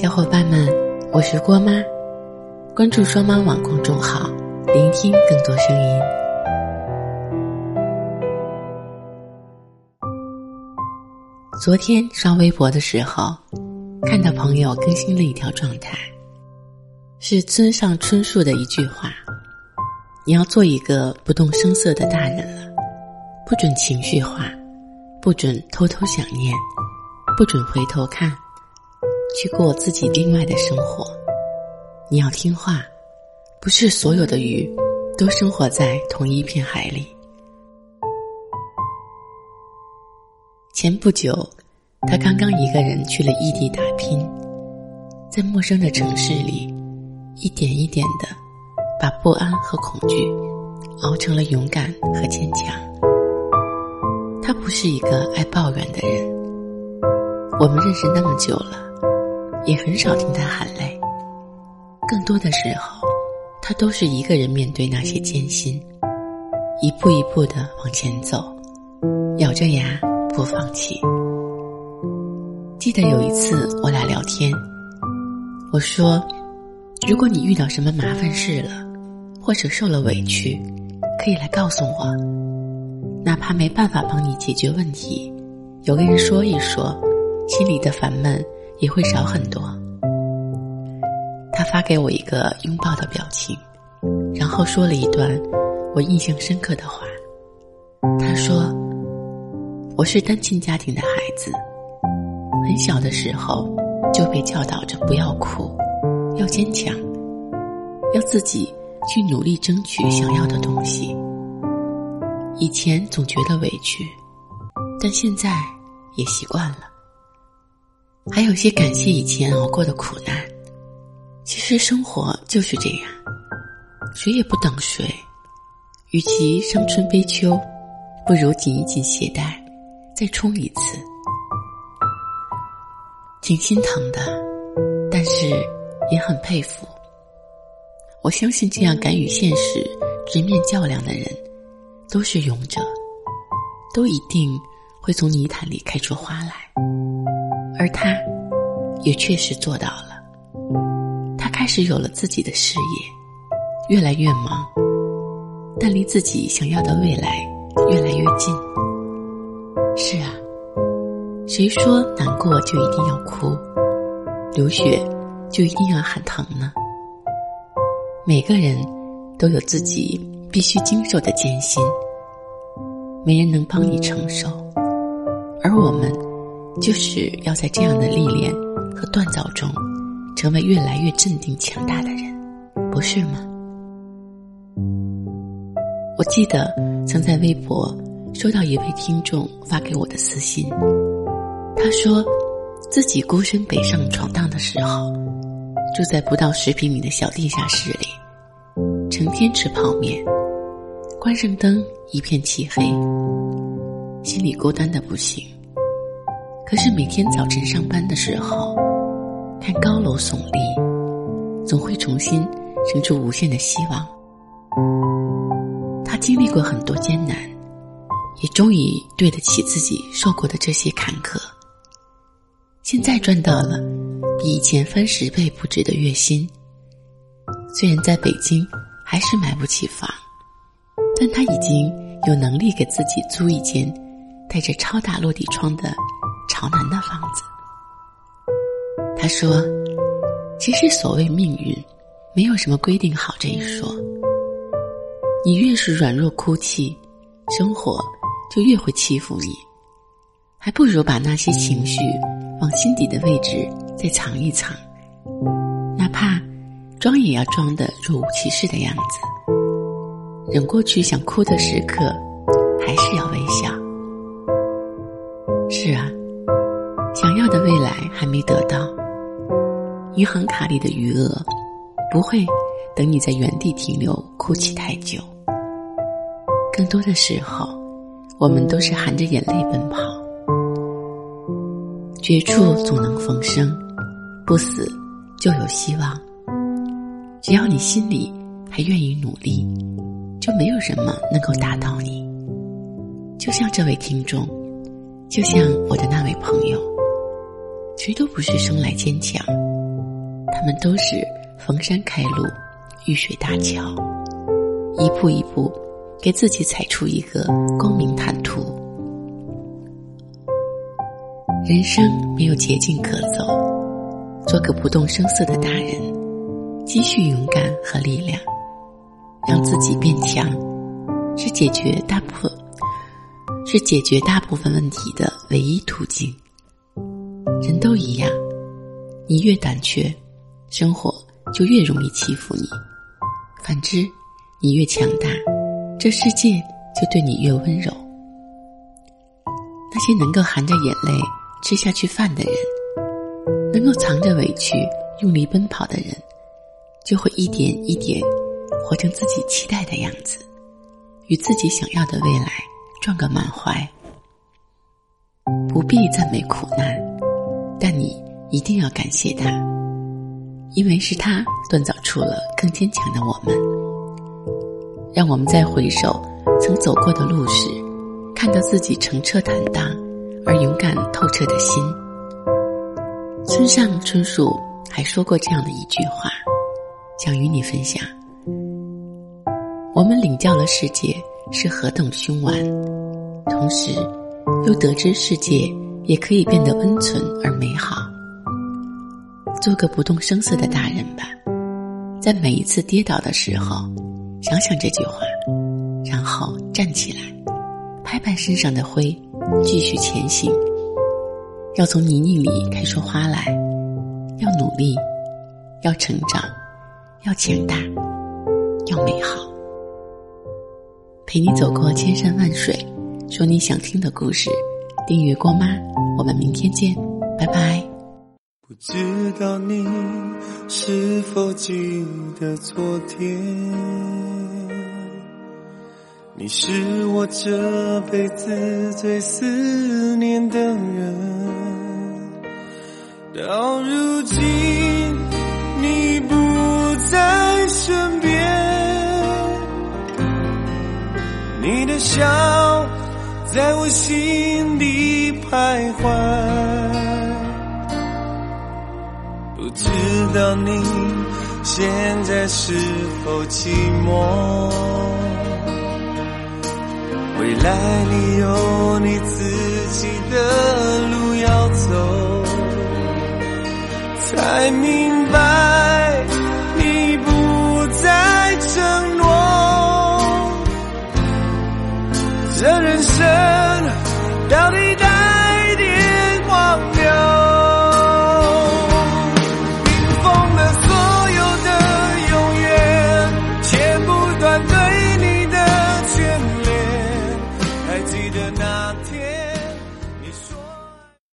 小伙伴们，我是郭妈，关注双妈网公众号，聆听更多声音。昨天刷微博的时候，看到朋友更新了一条状态，是村上春树的一句话：“你要做一个不动声色的大人了，不准情绪化，不准偷偷想念，不准回头看。”去过自己另外的生活，你要听话，不是所有的鱼都生活在同一片海里。前不久，他刚刚一个人去了异地打拼，在陌生的城市里，一点一点的把不安和恐惧熬成了勇敢和坚强。他不是一个爱抱怨的人，我们认识那么久了。也很少听他喊累，更多的时候，他都是一个人面对那些艰辛，一步一步的往前走，咬着牙不放弃。记得有一次我俩聊天，我说：“如果你遇到什么麻烦事了，或者受了委屈，可以来告诉我，哪怕没办法帮你解决问题，有个人说一说，心里的烦闷。”也会少很多。他发给我一个拥抱的表情，然后说了一段我印象深刻的话。他说：“我是单亲家庭的孩子，很小的时候就被教导着不要哭，要坚强，要自己去努力争取想要的东西。以前总觉得委屈，但现在也习惯了。”还有些感谢以前熬过的苦难。其实生活就是这样，谁也不等谁。与其伤春悲秋，不如紧一紧鞋带，再冲一次。挺心疼的，但是也很佩服。我相信这样敢与现实直面较量的人，都是勇者，都一定会从泥潭里开出花来。而他，也确实做到了。他开始有了自己的事业，越来越忙，但离自己想要的未来越来越近。是啊，谁说难过就一定要哭，流血就一定要喊疼呢？每个人都有自己必须经受的艰辛，没人能帮你承受，而我们。就是要在这样的历练和锻造中，成为越来越镇定强大的人，不是吗？我记得曾在微博收到一位听众发给我的私信，他说自己孤身北上闯荡的时候，住在不到十平米的小地下室里，成天吃泡面，关上灯一片漆黑，心里孤单的不行。可是每天早晨上班的时候，看高楼耸立，总会重新生出无限的希望。他经历过很多艰难，也终于对得起自己受过的这些坎坷。现在赚到了比以前翻十倍不止的月薪，虽然在北京还是买不起房，但他已经有能力给自己租一间带着超大落地窗的。朝南的房子，他说：“其实所谓命运，没有什么规定好这一说。你越是软弱哭泣，生活就越会欺负你。还不如把那些情绪往心底的位置再藏一藏，哪怕装也要装的若无其事的样子。忍过去想哭的时刻，还是要微笑。是啊。”想要的未来还没得到，银行卡里的余额不会等你在原地停留哭泣太久。更多的时候，我们都是含着眼泪奔跑。绝处总能逢生，不死就有希望。只要你心里还愿意努力，就没有什么能够打倒你。就像这位听众，就像我的那位朋友。谁都不是生来坚强，他们都是逢山开路，遇水搭桥，一步一步给自己踩出一个光明坦途。人生没有捷径可走，做个不动声色的大人，积蓄勇敢和力量，让自己变强，是解决大部分是解决大部分问题的唯一途径。人都一样，你越胆怯，生活就越容易欺负你；反之，你越强大，这世界就对你越温柔。那些能够含着眼泪吃下去饭的人，能够藏着委屈用力奔跑的人，就会一点一点活成自己期待的样子，与自己想要的未来撞个满怀。不必赞美苦难。但你一定要感谢他，因为是他锻造出了更坚强的我们。让我们在回首曾走过的路时，看到自己澄澈坦荡而勇敢透彻的心。村上春树还说过这样的一句话，想与你分享：我们领教了世界是何等凶顽，同时又得知世界。也可以变得温存而美好。做个不动声色的大人吧，在每一次跌倒的时候，想想这句话，然后站起来，拍拍身上的灰，继续前行。要从泥泞里开出花来，要努力，要成长，要强大，要美好。陪你走过千山万水，说你想听的故事。订阅过吗？我们明天见，拜拜。不知道你是否记得昨天，你是我这辈子最思念的人。到如今你不在身边，你的笑。在我心里徘徊，不知道你现在是否寂寞？未来里有你自己的路要走，才明白